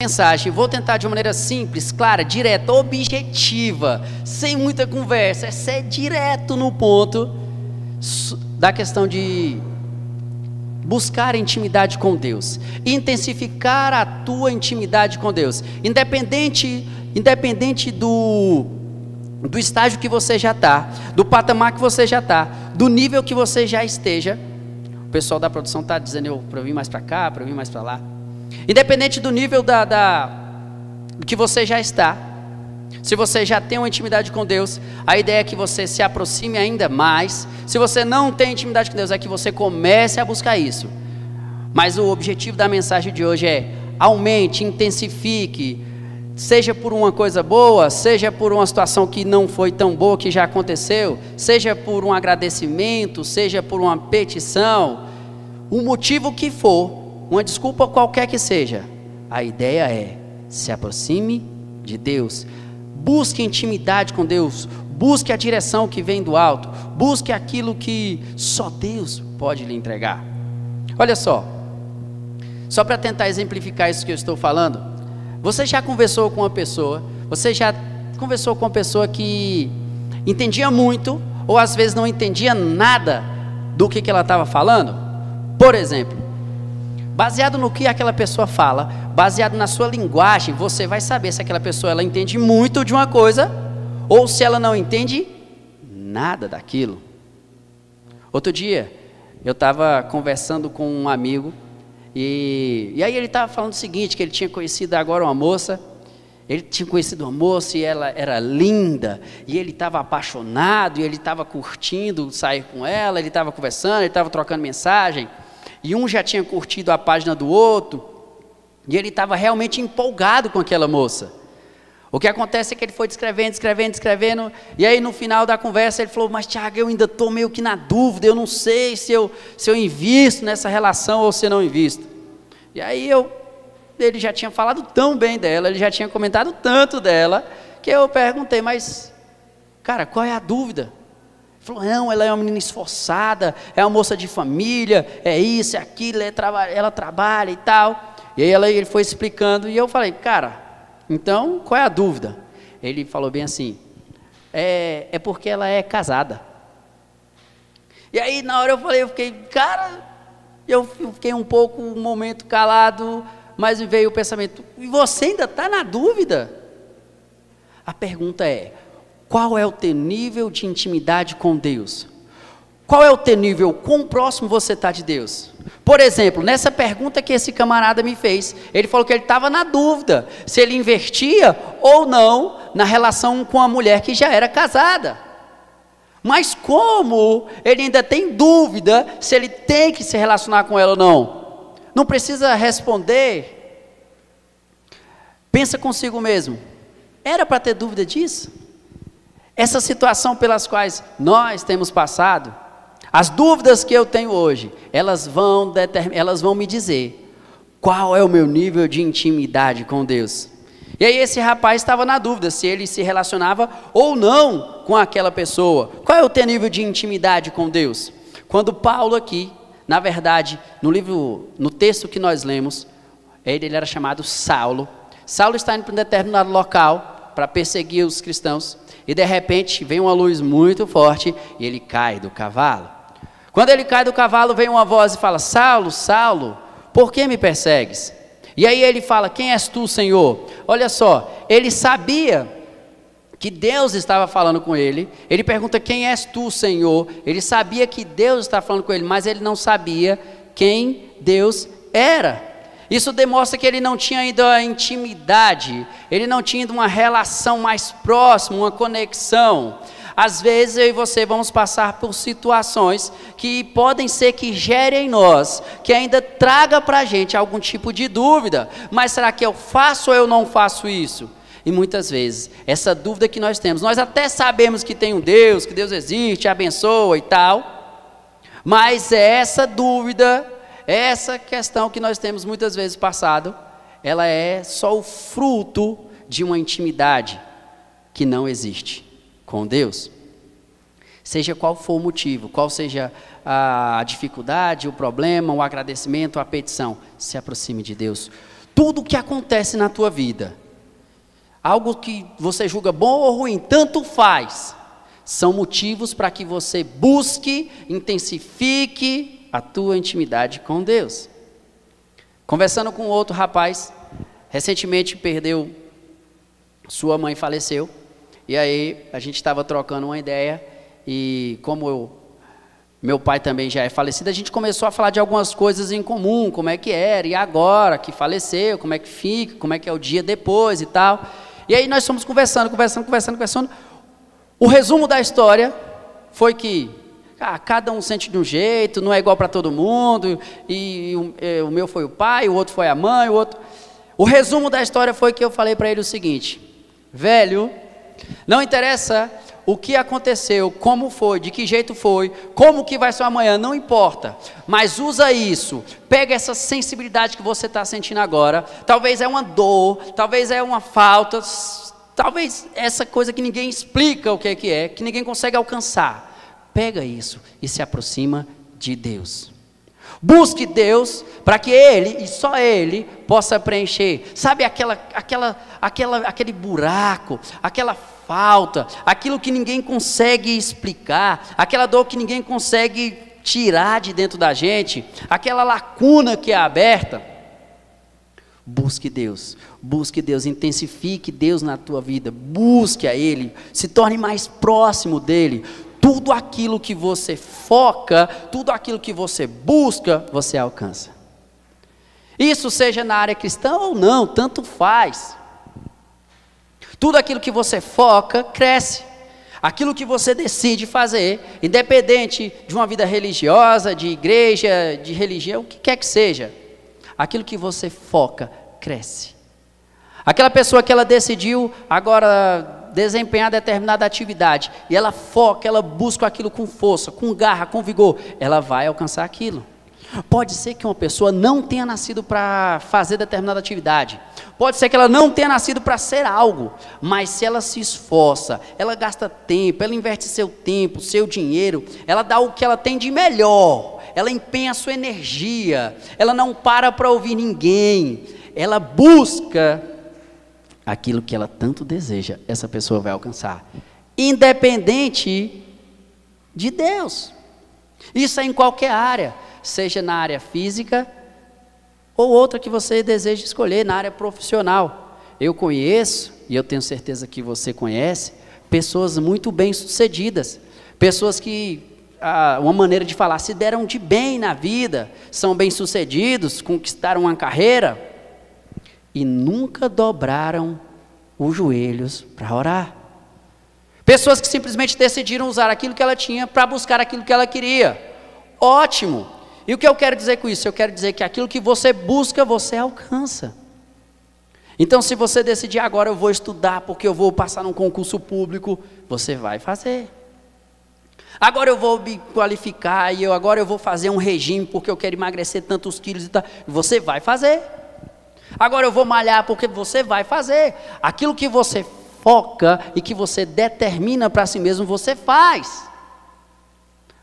mensagem. Vou tentar de uma maneira simples, clara, direta, objetiva, sem muita conversa. É ser direto no ponto da questão de buscar intimidade com Deus, intensificar a tua intimidade com Deus, independente, independente do do estágio que você já está, do patamar que você já está, do nível que você já esteja. O pessoal da produção está dizendo para vir mais para cá, para vir mais para lá. Independente do nível da, da, que você já está, se você já tem uma intimidade com Deus, a ideia é que você se aproxime ainda mais. Se você não tem intimidade com Deus, é que você comece a buscar isso. Mas o objetivo da mensagem de hoje é aumente, intensifique, seja por uma coisa boa, seja por uma situação que não foi tão boa que já aconteceu, seja por um agradecimento, seja por uma petição, o motivo que for, uma desculpa qualquer que seja, a ideia é se aproxime de Deus, busque intimidade com Deus, busque a direção que vem do alto, busque aquilo que só Deus pode lhe entregar. Olha só, só para tentar exemplificar isso que eu estou falando, você já conversou com uma pessoa, você já conversou com uma pessoa que entendia muito, ou às vezes não entendia nada do que, que ela estava falando? Por exemplo, Baseado no que aquela pessoa fala, baseado na sua linguagem, você vai saber se aquela pessoa ela entende muito de uma coisa ou se ela não entende nada daquilo. Outro dia, eu estava conversando com um amigo e, e aí ele estava falando o seguinte, que ele tinha conhecido agora uma moça, ele tinha conhecido uma moça e ela era linda, e ele estava apaixonado, e ele estava curtindo sair com ela, ele estava conversando, ele estava trocando mensagem e um já tinha curtido a página do outro, e ele estava realmente empolgado com aquela moça. O que acontece é que ele foi descrevendo, descrevendo, descrevendo, e aí no final da conversa ele falou: Mas Tiago, eu ainda estou meio que na dúvida, eu não sei se eu, se eu invisto nessa relação ou se não invisto. E aí eu, ele já tinha falado tão bem dela, ele já tinha comentado tanto dela, que eu perguntei: Mas, cara, qual é a dúvida? Falou, não, ela é uma menina esforçada, é uma moça de família, é isso, é aquilo, é ela trabalha e tal. E aí ela, ele foi explicando, e eu falei, cara, então qual é a dúvida? Ele falou bem assim, é, é porque ela é casada. E aí na hora eu falei, eu fiquei, cara, eu fiquei um pouco, um momento calado, mas veio o pensamento, e você ainda está na dúvida? A pergunta é, qual é o teu nível de intimidade com Deus? Qual é o teu nível? Quão próximo você está de Deus? Por exemplo, nessa pergunta que esse camarada me fez, ele falou que ele estava na dúvida se ele investia ou não na relação com a mulher que já era casada. Mas como ele ainda tem dúvida se ele tem que se relacionar com ela ou não? Não precisa responder. Pensa consigo mesmo. Era para ter dúvida disso? Essa situação pelas quais nós temos passado, as dúvidas que eu tenho hoje, elas vão, elas vão me dizer qual é o meu nível de intimidade com Deus. E aí esse rapaz estava na dúvida se ele se relacionava ou não com aquela pessoa. Qual é o teu nível de intimidade com Deus? Quando Paulo aqui, na verdade, no livro, no texto que nós lemos, ele, ele era chamado Saulo. Saulo está indo para um determinado local para perseguir os cristãos e de repente vem uma luz muito forte e ele cai do cavalo. Quando ele cai do cavalo, vem uma voz e fala: Saulo, Saulo, por que me persegues? E aí ele fala: Quem és tu, Senhor? Olha só, ele sabia que Deus estava falando com ele. Ele pergunta: Quem és tu, Senhor? Ele sabia que Deus estava falando com ele, mas ele não sabia quem Deus era. Isso demonstra que ele não tinha ainda intimidade, ele não tinha ainda uma relação mais próxima, uma conexão. Às vezes eu e você vamos passar por situações que podem ser que gerem em nós, que ainda traga para a gente algum tipo de dúvida. Mas será que eu faço ou eu não faço isso? E muitas vezes, essa dúvida que nós temos, nós até sabemos que tem um Deus, que Deus existe, abençoa e tal, mas essa dúvida essa questão que nós temos muitas vezes passado, ela é só o fruto de uma intimidade que não existe com Deus. Seja qual for o motivo, qual seja a dificuldade, o problema, o agradecimento, a petição, se aproxime de Deus. tudo o que acontece na tua vida, algo que você julga bom ou ruim, tanto faz, são motivos para que você busque, intensifique a tua intimidade com Deus. Conversando com outro rapaz, recentemente perdeu, sua mãe faleceu, e aí a gente estava trocando uma ideia, e como eu meu pai também já é falecido, a gente começou a falar de algumas coisas em comum, como é que era, e agora que faleceu, como é que fica, como é que é o dia depois e tal. E aí nós fomos conversando, conversando, conversando, conversando. O resumo da história foi que ah, cada um sente de um jeito, não é igual para todo mundo, e, e o, e, o meu foi o pai, o outro foi a mãe, o outro. O resumo da história foi que eu falei para ele o seguinte: velho, não interessa o que aconteceu, como foi, de que jeito foi, como que vai ser amanhã, não importa. Mas usa isso, pega essa sensibilidade que você está sentindo agora. Talvez é uma dor, talvez é uma falta, talvez essa coisa que ninguém explica o que é que é, que ninguém consegue alcançar. Pega isso e se aproxima de Deus. Busque Deus para que Ele e só Ele possa preencher. Sabe aquela, aquela, aquela, aquele buraco, aquela falta, aquilo que ninguém consegue explicar, aquela dor que ninguém consegue tirar de dentro da gente, aquela lacuna que é aberta. Busque Deus, busque Deus, intensifique Deus na tua vida, busque a Ele, se torne mais próximo dEle. Tudo aquilo que você foca, tudo aquilo que você busca, você alcança. Isso seja na área cristã ou não, tanto faz. Tudo aquilo que você foca, cresce. Aquilo que você decide fazer, independente de uma vida religiosa, de igreja, de religião, o que quer que seja, aquilo que você foca, cresce. Aquela pessoa que ela decidiu agora desempenhar determinada atividade, e ela foca, ela busca aquilo com força, com garra, com vigor, ela vai alcançar aquilo. Pode ser que uma pessoa não tenha nascido para fazer determinada atividade. Pode ser que ela não tenha nascido para ser algo, mas se ela se esforça, ela gasta tempo, ela investe seu tempo, seu dinheiro, ela dá o que ela tem de melhor, ela empenha sua energia, ela não para para ouvir ninguém, ela busca aquilo que ela tanto deseja, essa pessoa vai alcançar, independente de Deus. Isso é em qualquer área seja na área física ou outra que você deseja escolher, na área profissional. Eu conheço, e eu tenho certeza que você conhece, pessoas muito bem-sucedidas, pessoas que, ah, uma maneira de falar, se deram de bem na vida, são bem-sucedidos, conquistaram uma carreira e nunca dobraram os joelhos para orar. Pessoas que simplesmente decidiram usar aquilo que ela tinha para buscar aquilo que ela queria. Ótimo, e o que eu quero dizer com isso? Eu quero dizer que aquilo que você busca, você alcança. Então, se você decidir agora eu vou estudar porque eu vou passar num concurso público, você vai fazer. Agora eu vou me qualificar e eu agora eu vou fazer um regime porque eu quero emagrecer tantos quilos e tal. Você vai fazer. Agora eu vou malhar porque você vai fazer. Aquilo que você foca e que você determina para si mesmo, você faz.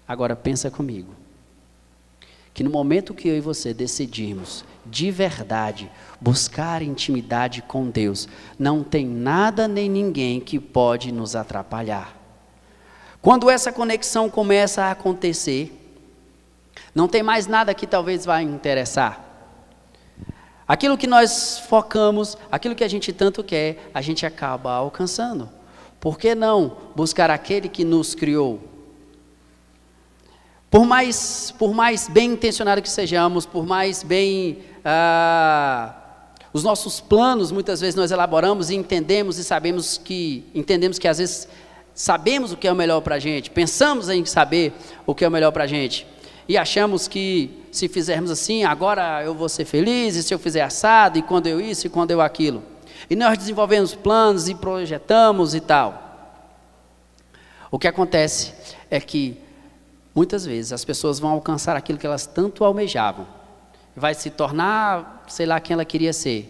Agora pensa comigo que no momento que eu e você decidirmos de verdade buscar intimidade com Deus, não tem nada nem ninguém que pode nos atrapalhar. Quando essa conexão começa a acontecer, não tem mais nada que talvez vá interessar. Aquilo que nós focamos, aquilo que a gente tanto quer, a gente acaba alcançando. Por que não buscar aquele que nos criou? Por mais, por mais bem intencionado que sejamos, por mais bem. Ah, os nossos planos, muitas vezes nós elaboramos e entendemos e sabemos que. Entendemos que às vezes sabemos o que é o melhor para a gente, pensamos em saber o que é o melhor para a gente. E achamos que se fizermos assim, agora eu vou ser feliz, e se eu fizer assado, e quando eu isso, e quando eu aquilo. E nós desenvolvemos planos e projetamos e tal. O que acontece é que Muitas vezes as pessoas vão alcançar aquilo que elas tanto almejavam. Vai se tornar, sei lá, quem ela queria ser.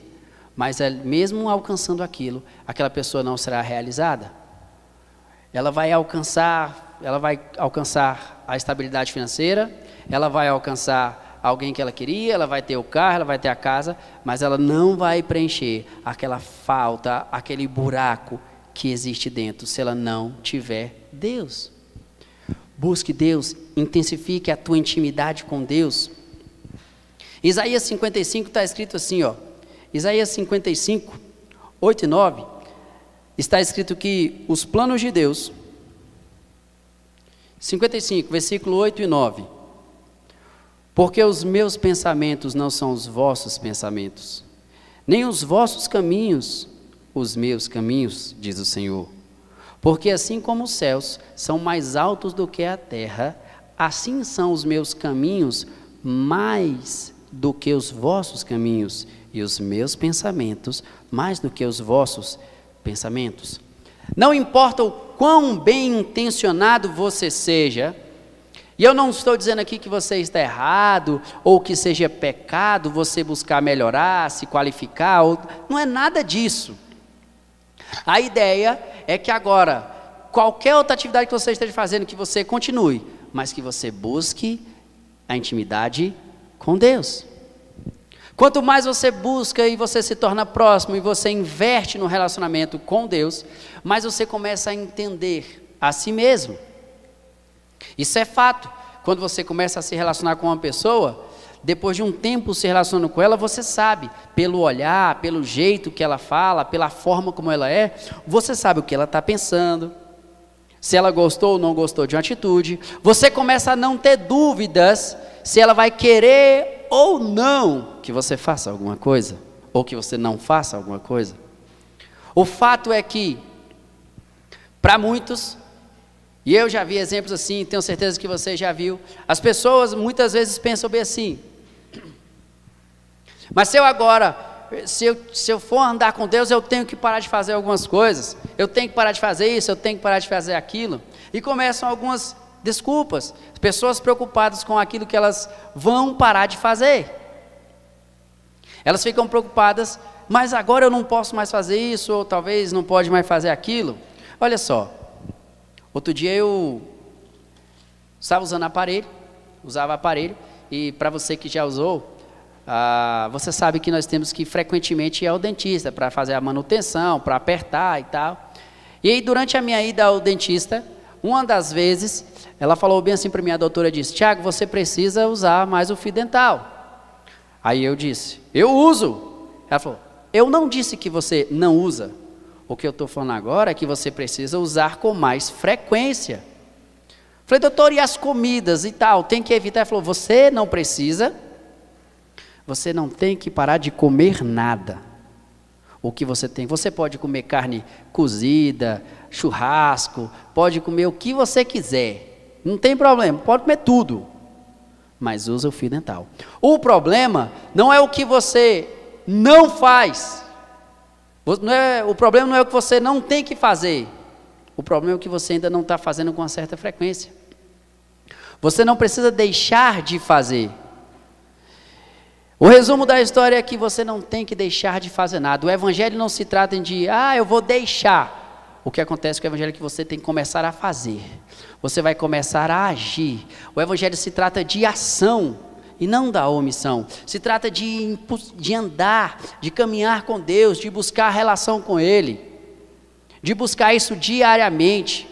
Mas é, mesmo alcançando aquilo, aquela pessoa não será realizada. Ela vai alcançar, ela vai alcançar a estabilidade financeira, ela vai alcançar alguém que ela queria, ela vai ter o carro, ela vai ter a casa, mas ela não vai preencher aquela falta, aquele buraco que existe dentro, se ela não tiver Deus. Busque Deus, intensifique a tua intimidade com Deus. Isaías 55 está escrito assim, ó. Isaías 55, 8 e 9, está escrito que os planos de Deus 55, versículo 8 e 9. Porque os meus pensamentos não são os vossos pensamentos, nem os vossos caminhos os meus caminhos, diz o Senhor. Porque assim como os céus são mais altos do que a terra, assim são os meus caminhos mais do que os vossos caminhos, e os meus pensamentos mais do que os vossos pensamentos. Não importa o quão bem intencionado você seja, e eu não estou dizendo aqui que você está errado, ou que seja pecado você buscar melhorar, se qualificar, ou... não é nada disso. A ideia é que agora, qualquer outra atividade que você esteja fazendo, que você continue, mas que você busque a intimidade com Deus. Quanto mais você busca e você se torna próximo e você inverte no relacionamento com Deus, mais você começa a entender a si mesmo. Isso é fato. Quando você começa a se relacionar com uma pessoa, depois de um tempo se relacionando com ela, você sabe, pelo olhar, pelo jeito que ela fala, pela forma como ela é, você sabe o que ela está pensando, se ela gostou ou não gostou de uma atitude. Você começa a não ter dúvidas se ela vai querer ou não que você faça alguma coisa, ou que você não faça alguma coisa. O fato é que, para muitos, e eu já vi exemplos assim, tenho certeza que você já viu, as pessoas muitas vezes pensam bem assim, mas se eu agora, se eu, se eu for andar com Deus, eu tenho que parar de fazer algumas coisas, eu tenho que parar de fazer isso, eu tenho que parar de fazer aquilo, e começam algumas desculpas, pessoas preocupadas com aquilo que elas vão parar de fazer. Elas ficam preocupadas, mas agora eu não posso mais fazer isso, ou talvez não pode mais fazer aquilo. Olha só, outro dia eu estava usando aparelho, usava aparelho, e para você que já usou, ah, você sabe que nós temos que frequentemente ir ao dentista para fazer a manutenção, para apertar e tal. E aí, durante a minha ida ao dentista, uma das vezes ela falou bem assim para mim, a doutora disse, Tiago, você precisa usar mais o fio dental. Aí eu disse, eu uso. Ela falou, eu não disse que você não usa. O que eu estou falando agora é que você precisa usar com mais frequência. Falei, doutor, e as comidas e tal? Tem que evitar. Ela falou, você não precisa, você não tem que parar de comer nada. O que você tem? Você pode comer carne cozida, churrasco, pode comer o que você quiser. Não tem problema, pode comer tudo, mas usa o fio dental. O problema não é o que você não faz. Não é, o problema não é o que você não tem que fazer. O problema é o que você ainda não está fazendo com uma certa frequência. Você não precisa deixar de fazer. O resumo da história é que você não tem que deixar de fazer nada. O evangelho não se trata de, ah, eu vou deixar. O que acontece com o evangelho é que você tem que começar a fazer você vai começar a agir. O Evangelho se trata de ação e não da omissão. Se trata de, de andar, de caminhar com Deus, de buscar relação com Ele, de buscar isso diariamente,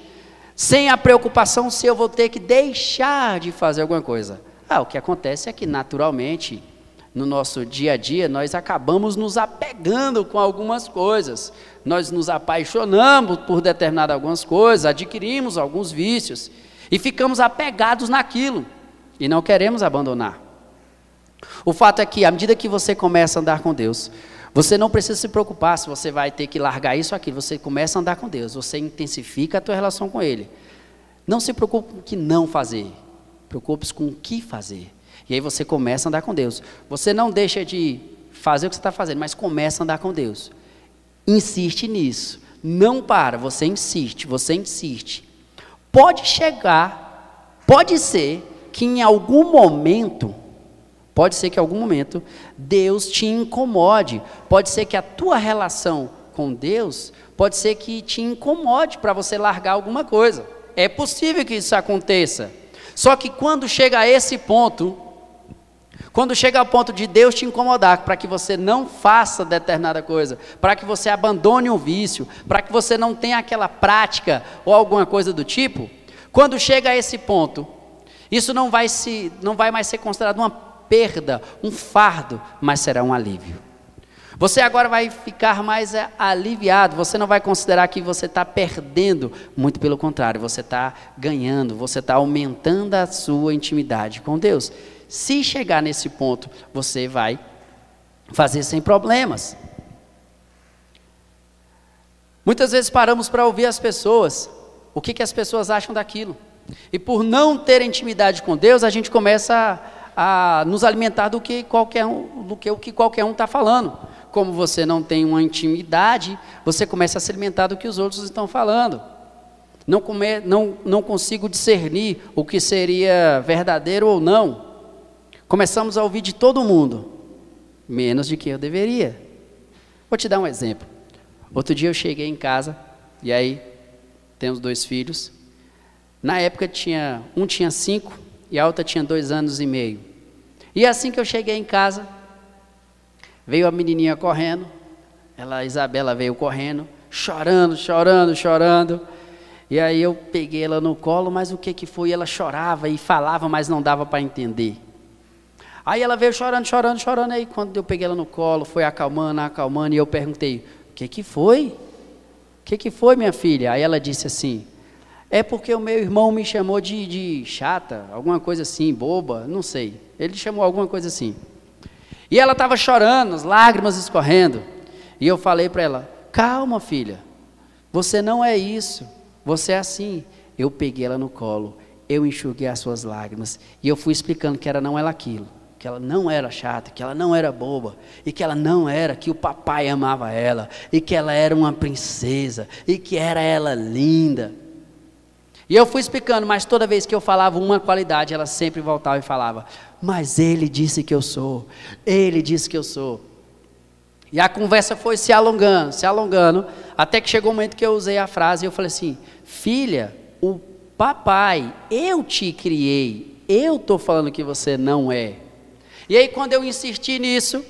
sem a preocupação se eu vou ter que deixar de fazer alguma coisa. Ah, o que acontece é que naturalmente no nosso dia a dia, nós acabamos nos apegando com algumas coisas. Nós nos apaixonamos por determinadas algumas coisas, adquirimos alguns vícios e ficamos apegados naquilo e não queremos abandonar. O fato é que à medida que você começa a andar com Deus, você não precisa se preocupar se você vai ter que largar isso ou aquilo, você começa a andar com Deus, você intensifica a tua relação com Ele. Não se preocupe com o que não fazer, preocupe-se com o que fazer. E aí você começa a andar com Deus. Você não deixa de fazer o que você está fazendo, mas começa a andar com Deus. Insiste nisso. Não para, você insiste, você insiste. Pode chegar, pode ser que em algum momento, pode ser que em algum momento, Deus te incomode. Pode ser que a tua relação com Deus, pode ser que te incomode para você largar alguma coisa. É possível que isso aconteça. Só que quando chega a esse ponto, Quando chega ao ponto de Deus te incomodar para que você não faça determinada coisa, para que você abandone um vício, para que você não tenha aquela prática ou alguma coisa do tipo, quando chega a esse ponto, isso não vai, se, não vai mais ser considerado uma perda, um fardo, mas será um alívio. Você agora vai ficar mais é, aliviado, você não vai considerar que você está perdendo, muito pelo contrário, você está ganhando, você está aumentando a sua intimidade com Deus. Se chegar nesse ponto, você vai fazer sem problemas. Muitas vezes paramos para ouvir as pessoas, o que, que as pessoas acham daquilo. E por não ter intimidade com Deus, a gente começa a, a nos alimentar do que qualquer um, do que o que qualquer um está falando. Como você não tem uma intimidade, você começa a se alimentar do que os outros estão falando. Não, come, não, não consigo discernir o que seria verdadeiro ou não. Começamos a ouvir de todo mundo, menos de que eu deveria. Vou te dar um exemplo. Outro dia eu cheguei em casa, e aí temos dois filhos. Na época tinha um tinha cinco e a outra tinha dois anos e meio. E assim que eu cheguei em casa, veio a menininha correndo, ela, a Isabela veio correndo, chorando, chorando, chorando. E aí eu peguei ela no colo, mas o que que foi? Ela chorava e falava, mas não dava para entender. Aí ela veio chorando, chorando, chorando. Aí quando eu peguei ela no colo, foi acalmando, acalmando, e eu perguntei: O que que foi? O que que foi, minha filha? Aí ela disse assim: É porque o meu irmão me chamou de, de chata, alguma coisa assim, boba, não sei. Ele chamou alguma coisa assim. E ela estava chorando, as lágrimas escorrendo. E eu falei para ela: Calma, filha, você não é isso, você é assim. Eu peguei ela no colo, eu enxuguei as suas lágrimas e eu fui explicando que era não ela aquilo que ela não era chata, que ela não era boba, e que ela não era, que o papai amava ela, e que ela era uma princesa, e que era ela linda. E eu fui explicando, mas toda vez que eu falava uma qualidade, ela sempre voltava e falava: Mas ele disse que eu sou, ele disse que eu sou. E a conversa foi se alongando, se alongando, até que chegou o um momento que eu usei a frase e eu falei assim: Filha, o papai, eu te criei, eu estou falando que você não é. E aí, quando eu insisti nisso,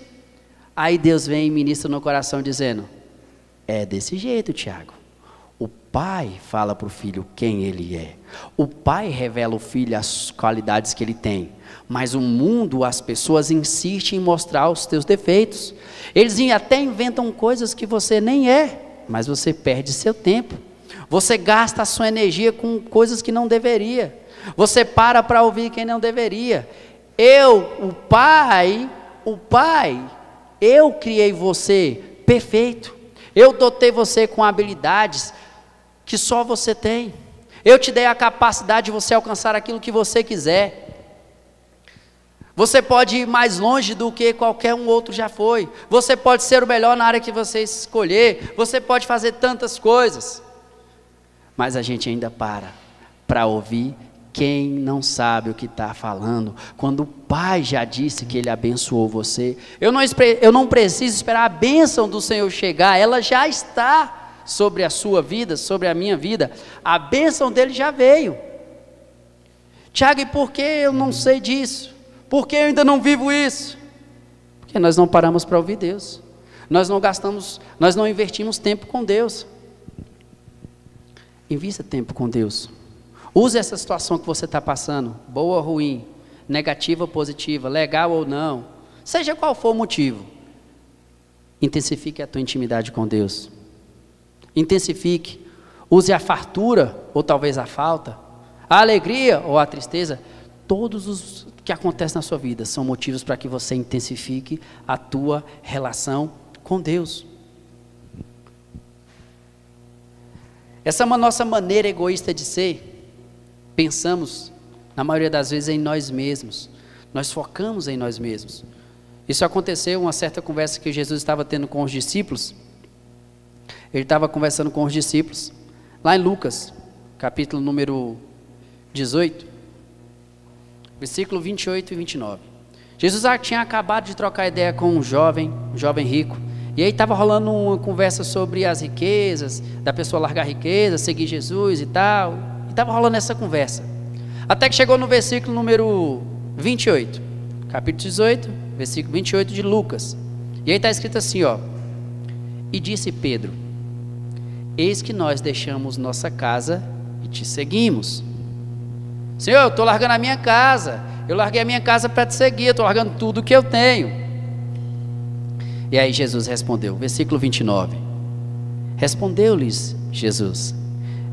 aí Deus vem e ministra no coração dizendo: É desse jeito, Tiago. Pai fala para o filho quem ele é. O pai revela ao filho as qualidades que ele tem. Mas o mundo, as pessoas insistem em mostrar os teus defeitos. Eles até inventam coisas que você nem é, mas você perde seu tempo. Você gasta a sua energia com coisas que não deveria. Você para para ouvir quem não deveria. Eu, o Pai, o Pai, eu criei você perfeito. Eu dotei você com habilidades que só você tem. Eu te dei a capacidade de você alcançar aquilo que você quiser. Você pode ir mais longe do que qualquer um outro já foi. Você pode ser o melhor na área que você escolher. Você pode fazer tantas coisas. Mas a gente ainda para para ouvir quem não sabe o que está falando, quando o Pai já disse que Ele abençoou você, eu não, eu não preciso esperar a bênção do Senhor chegar, ela já está sobre a sua vida, sobre a minha vida, a bênção dele já veio. Tiago, e por que eu não sei disso? Por que eu ainda não vivo isso? Porque nós não paramos para ouvir Deus, nós não gastamos, nós não investimos tempo com Deus. Invista tempo com Deus. Use essa situação que você está passando, boa ou ruim, negativa ou positiva, legal ou não, seja qual for o motivo. Intensifique a tua intimidade com Deus. Intensifique. Use a fartura ou talvez a falta, a alegria ou a tristeza. Todos os que acontecem na sua vida são motivos para que você intensifique a tua relação com Deus. Essa é uma nossa maneira egoísta de ser pensamos, na maioria das vezes, em nós mesmos. Nós focamos em nós mesmos. Isso aconteceu uma certa conversa que Jesus estava tendo com os discípulos. Ele estava conversando com os discípulos, lá em Lucas, capítulo número 18, versículo 28 e 29. Jesus tinha acabado de trocar ideia com um jovem, um jovem rico, e aí estava rolando uma conversa sobre as riquezas, da pessoa largar a riqueza, seguir Jesus e tal. Estava rolando essa conversa. Até que chegou no versículo número 28, capítulo 18, versículo 28 de Lucas. E aí está escrito assim, ó. E disse Pedro: Eis que nós deixamos nossa casa e te seguimos. Senhor, eu estou largando a minha casa. Eu larguei a minha casa para te seguir. Estou largando tudo que eu tenho. E aí Jesus respondeu, versículo 29. Respondeu-lhes Jesus: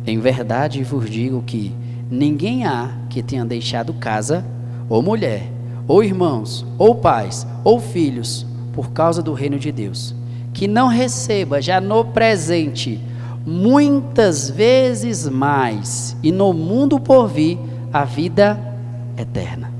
Em verdade vos digo que ninguém há que tenha deixado casa, ou mulher, ou irmãos, ou pais, ou filhos, por causa do reino de Deus, que não receba já no presente muitas vezes mais, e no mundo por vir, a vida eterna.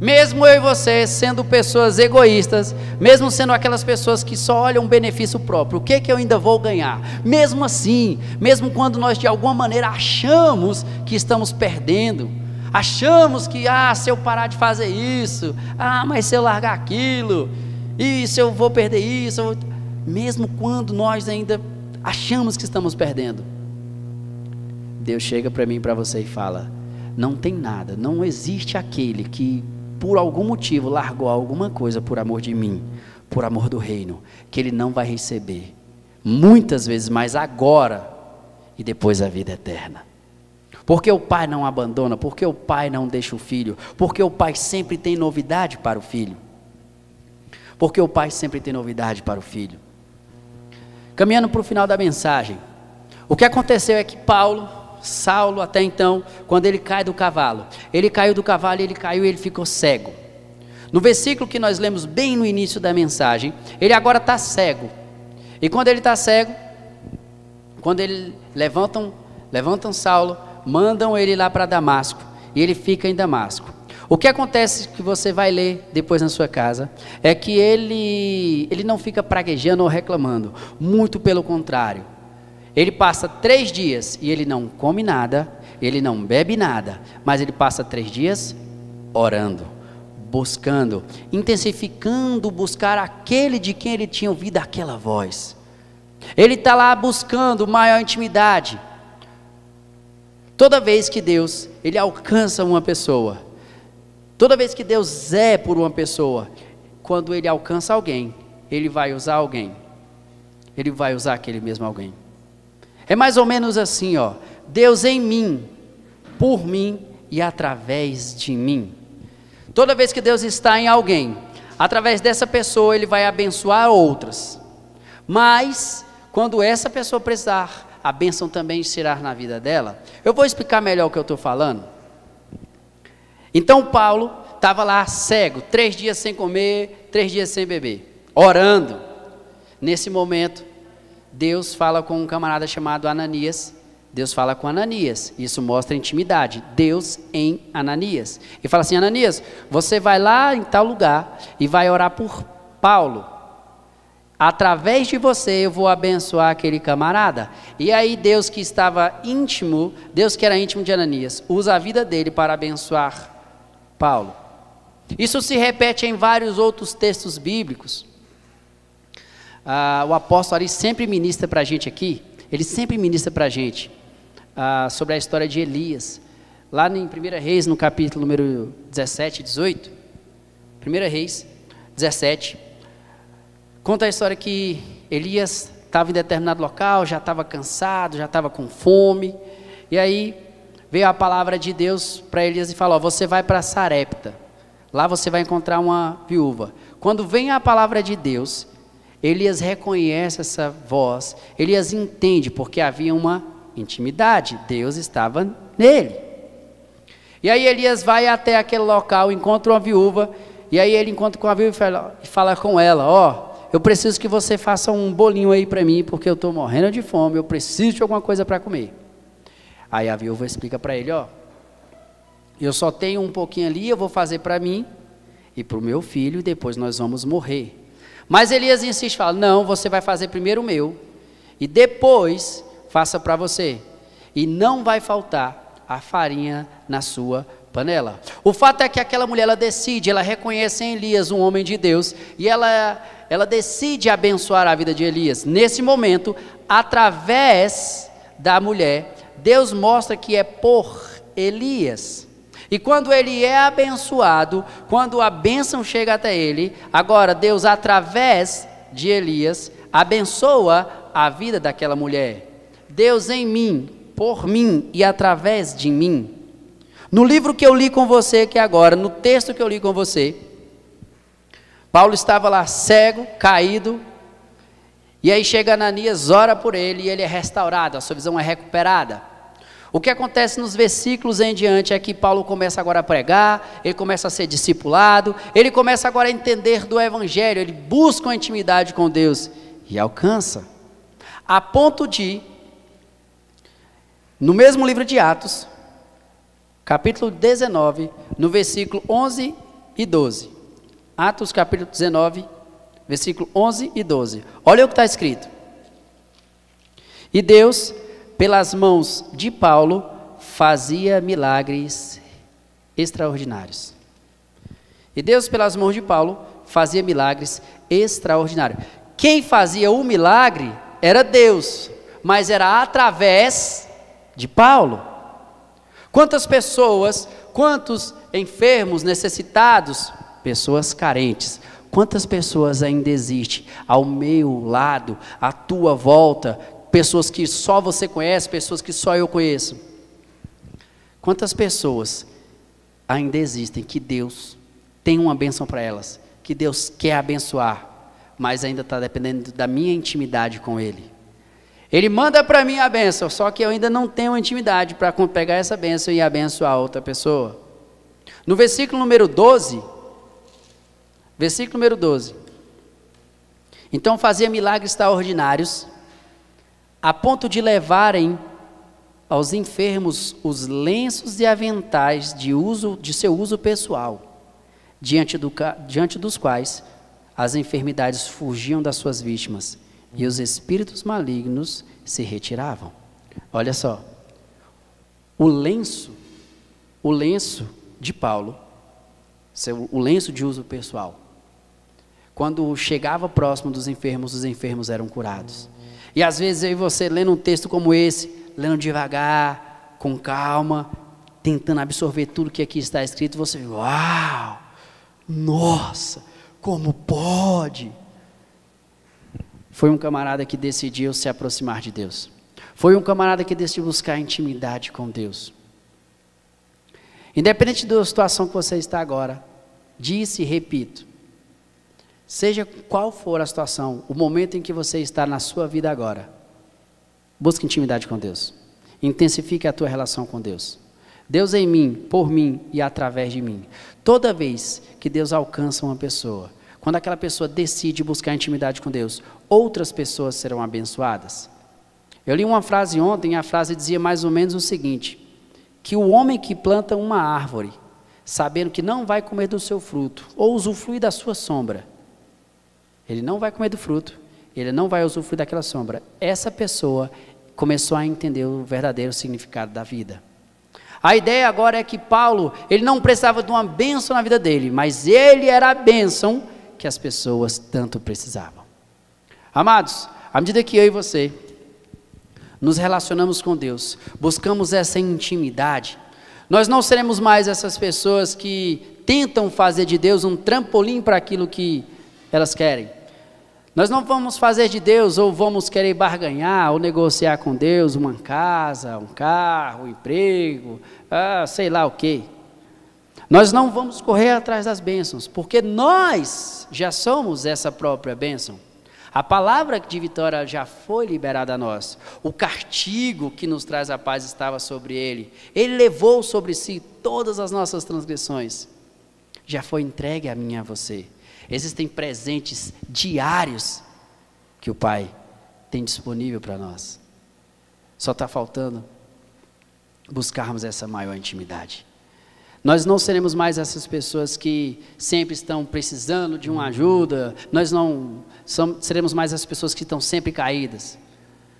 Mesmo eu e você sendo pessoas egoístas, mesmo sendo aquelas pessoas que só olham o benefício próprio, o que, que eu ainda vou ganhar? Mesmo assim, mesmo quando nós de alguma maneira achamos que estamos perdendo, achamos que, ah, se eu parar de fazer isso, ah, mas se eu largar aquilo, se eu vou perder isso, mesmo quando nós ainda achamos que estamos perdendo, Deus chega para mim e para você e fala: não tem nada, não existe aquele que por algum motivo largou alguma coisa por amor de mim, por amor do reino, que ele não vai receber. Muitas vezes mais agora e depois a vida eterna. Porque o pai não abandona, porque o pai não deixa o filho, porque o pai sempre tem novidade para o filho. Porque o pai sempre tem novidade para o filho. Caminhando para o final da mensagem, o que aconteceu é que Paulo Saulo até então, quando ele cai do cavalo. Ele caiu do cavalo, ele caiu e ele ficou cego. No versículo que nós lemos bem no início da mensagem, ele agora está cego. E quando ele está cego, quando ele levantam, levantam Saulo, mandam ele lá para Damasco e ele fica em Damasco. O que acontece que você vai ler depois na sua casa é que ele ele não fica praguejando ou reclamando, muito pelo contrário. Ele passa três dias e ele não come nada, ele não bebe nada, mas ele passa três dias orando, buscando, intensificando buscar aquele de quem ele tinha ouvido aquela voz. Ele está lá buscando maior intimidade. Toda vez que Deus ele alcança uma pessoa, toda vez que Deus é por uma pessoa, quando ele alcança alguém, ele vai usar alguém. Ele vai usar aquele mesmo alguém. É mais ou menos assim, ó. Deus em mim, por mim e através de mim. Toda vez que Deus está em alguém, através dessa pessoa ele vai abençoar outras. Mas quando essa pessoa precisar, a bênção também será na vida dela. Eu vou explicar melhor o que eu estou falando. Então Paulo estava lá cego, três dias sem comer, três dias sem beber, orando. Nesse momento, Deus fala com um camarada chamado Ananias. Deus fala com Ananias. Isso mostra intimidade. Deus em Ananias. E fala assim: Ananias, você vai lá em tal lugar e vai orar por Paulo. Através de você eu vou abençoar aquele camarada. E aí Deus que estava íntimo, Deus que era íntimo de Ananias, usa a vida dele para abençoar Paulo. Isso se repete em vários outros textos bíblicos ah, o apóstolo ali sempre ministra para a gente aqui, ele sempre ministra para a gente ah, sobre a história de Elias. Lá em 1 Reis, no capítulo número 17 e 18, 1 Reis 17, conta a história que Elias estava em determinado local, já estava cansado, já estava com fome, e aí veio a palavra de Deus para Elias e falou: Você vai para Sarepta, lá você vai encontrar uma viúva. Quando vem a palavra de Deus, Elias reconhece essa voz, Elias entende porque havia uma intimidade, Deus estava nele. E aí Elias vai até aquele local, encontra uma viúva, e aí ele encontra com a viúva e fala, fala com ela: Ó, oh, eu preciso que você faça um bolinho aí para mim, porque eu estou morrendo de fome, eu preciso de alguma coisa para comer. Aí a viúva explica para ele: Ó, eu só tenho um pouquinho ali, eu vou fazer para mim e para o meu filho, e depois nós vamos morrer. Mas Elias insiste, fala: Não, você vai fazer primeiro o meu, e depois faça para você. E não vai faltar a farinha na sua panela. O fato é que aquela mulher ela decide, ela reconhece em Elias um homem de Deus e ela ela decide abençoar a vida de Elias. Nesse momento, através da mulher, Deus mostra que é por Elias. E quando ele é abençoado, quando a bênção chega até ele, agora Deus, através de Elias, abençoa a vida daquela mulher. Deus em mim, por mim e através de mim. No livro que eu li com você aqui agora, no texto que eu li com você, Paulo estava lá cego, caído, e aí chega Ananias, ora por ele e ele é restaurado, a sua visão é recuperada. O que acontece nos versículos em diante é que Paulo começa agora a pregar, ele começa a ser discipulado, ele começa agora a entender do Evangelho, ele busca uma intimidade com Deus e alcança, a ponto de, no mesmo livro de Atos, capítulo 19, no versículo 11 e 12. Atos capítulo 19, versículo 11 e 12. Olha o que está escrito. E Deus pelas mãos de Paulo, fazia milagres extraordinários. E Deus, pelas mãos de Paulo, fazia milagres extraordinários. Quem fazia o milagre era Deus, mas era através de Paulo. Quantas pessoas, quantos enfermos, necessitados, pessoas carentes, quantas pessoas ainda existem ao meu lado, à tua volta, pessoas que só você conhece, pessoas que só eu conheço. Quantas pessoas ainda existem que Deus tem uma bênção para elas, que Deus quer abençoar, mas ainda está dependendo da minha intimidade com Ele. Ele manda para mim a bênção, só que eu ainda não tenho intimidade para pegar essa bênção e abençoar outra pessoa. No versículo número 12, versículo número 12. Então fazia milagres extraordinários a ponto de levarem aos enfermos os lenços e aventais de, uso, de seu uso pessoal, diante, do, diante dos quais as enfermidades fugiam das suas vítimas e os espíritos malignos se retiravam. Olha só, o lenço, o lenço de Paulo, o lenço de uso pessoal, quando chegava próximo dos enfermos, os enfermos eram curados. E às vezes e você lendo um texto como esse, lendo devagar, com calma, tentando absorver tudo que aqui está escrito, você, uau! Nossa, como pode? Foi um camarada que decidiu se aproximar de Deus. Foi um camarada que decidiu buscar intimidade com Deus. Independente da situação que você está agora, disse e repito, Seja qual for a situação, o momento em que você está na sua vida agora, busque intimidade com Deus. Intensifique a tua relação com Deus. Deus em mim, por mim e através de mim. Toda vez que Deus alcança uma pessoa, quando aquela pessoa decide buscar intimidade com Deus, outras pessoas serão abençoadas. Eu li uma frase ontem, a frase dizia mais ou menos o seguinte: que o homem que planta uma árvore, sabendo que não vai comer do seu fruto, ou usufruir da sua sombra, ele não vai comer do fruto, ele não vai usufruir daquela sombra. Essa pessoa começou a entender o verdadeiro significado da vida. A ideia agora é que Paulo, ele não precisava de uma bênção na vida dele, mas ele era a bênção que as pessoas tanto precisavam. Amados, à medida que eu e você nos relacionamos com Deus, buscamos essa intimidade, nós não seremos mais essas pessoas que tentam fazer de Deus um trampolim para aquilo que elas querem. Nós não vamos fazer de Deus ou vamos querer barganhar ou negociar com Deus uma casa, um carro, um emprego, ah, sei lá o quê. Nós não vamos correr atrás das bênçãos, porque nós já somos essa própria bênção. A palavra de vitória já foi liberada a nós. O castigo que nos traz a paz estava sobre ele. Ele levou sobre si todas as nossas transgressões. Já foi entregue a mim e a você. Existem presentes diários que o Pai tem disponível para nós. Só está faltando buscarmos essa maior intimidade. Nós não seremos mais essas pessoas que sempre estão precisando de uma ajuda, nós não somos, seremos mais as pessoas que estão sempre caídas.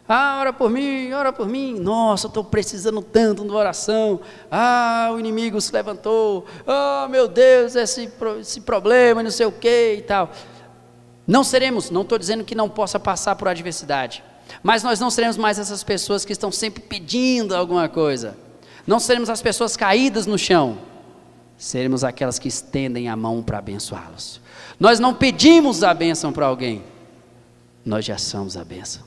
Ah, ora por mim, ora por mim. Nossa, estou precisando tanto de oração. Ah, o inimigo se levantou. Ah, meu Deus, esse, esse problema, não sei o que e tal. Não seremos, não estou dizendo que não possa passar por adversidade, mas nós não seremos mais essas pessoas que estão sempre pedindo alguma coisa. Não seremos as pessoas caídas no chão. seremos aquelas que estendem a mão para abençoá-los. Nós não pedimos a bênção para alguém, nós já somos a bênção,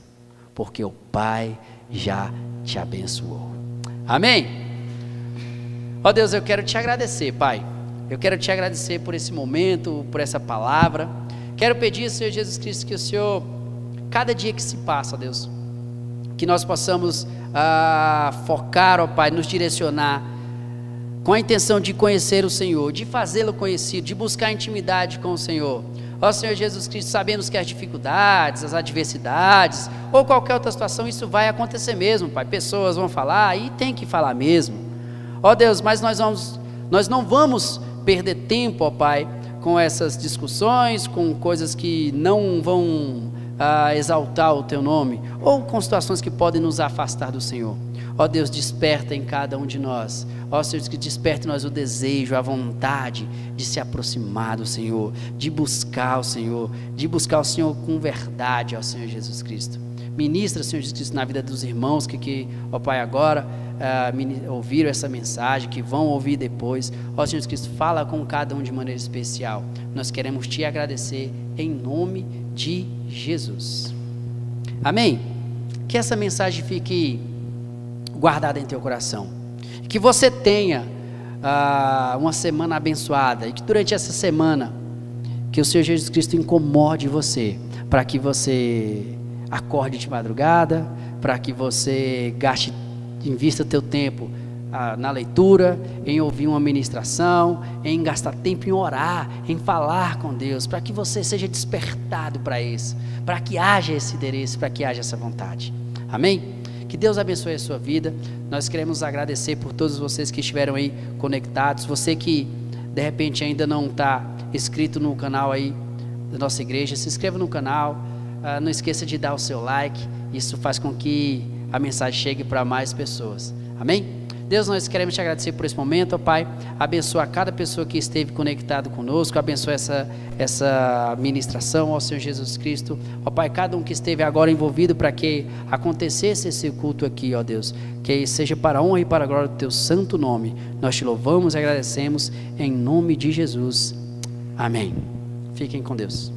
porque o Pai já te abençoou. Amém? Ó oh Deus, eu quero te agradecer, Pai. Eu quero te agradecer por esse momento, por essa palavra. Quero pedir, Senhor Jesus Cristo, que o Senhor, cada dia que se passa, Deus, que nós possamos ah, focar, ó Pai, nos direcionar com a intenção de conhecer o Senhor, de fazê-lo conhecido, de buscar intimidade com o Senhor. Ó Senhor Jesus Cristo, sabemos que as dificuldades, as adversidades, ou qualquer outra situação, isso vai acontecer mesmo, Pai. Pessoas vão falar e tem que falar mesmo. Ó Deus, mas nós vamos, nós não vamos perder tempo, ó Pai, com essas discussões, com coisas que não vão ah, exaltar o Teu nome, ou com situações que podem nos afastar do Senhor. Ó Deus, desperta em cada um de nós. Ó Senhor, que desperte em nós o desejo, a vontade de se aproximar do Senhor, de buscar o Senhor, de buscar o Senhor com verdade, ó Senhor Jesus Cristo. Ministra, Senhor Jesus Cristo, na vida dos irmãos que, que ó Pai, agora uh, ouviram essa mensagem, que vão ouvir depois. Ó Senhor Jesus Cristo, fala com cada um de maneira especial. Nós queremos te agradecer em nome de Jesus. Amém? Que essa mensagem fique guardada em teu coração. Que você tenha uh, uma semana abençoada e que durante essa semana que o Senhor Jesus Cristo incomode você, para que você acorde de madrugada, para que você gaste, invista teu tempo ah, na leitura, em ouvir uma ministração, em gastar tempo em orar, em falar com Deus, para que você seja despertado para isso, para que haja esse interesse, para que haja essa vontade. Amém? Que Deus abençoe a sua vida. Nós queremos agradecer por todos vocês que estiveram aí conectados. Você que de repente ainda não está inscrito no canal aí da nossa igreja, se inscreva no canal. Uh, não esqueça de dar o seu like. Isso faz com que a mensagem chegue para mais pessoas. Amém? Deus, nós queremos te agradecer por esse momento, ó Pai. Abençoa cada pessoa que esteve conectado conosco, abençoa essa, essa ministração, ó Senhor Jesus Cristo. Ó Pai, cada um que esteve agora envolvido para que acontecesse esse culto aqui, ó Deus. Que seja para a honra e para a glória do teu santo nome. Nós te louvamos e agradecemos em nome de Jesus. Amém. Fiquem com Deus.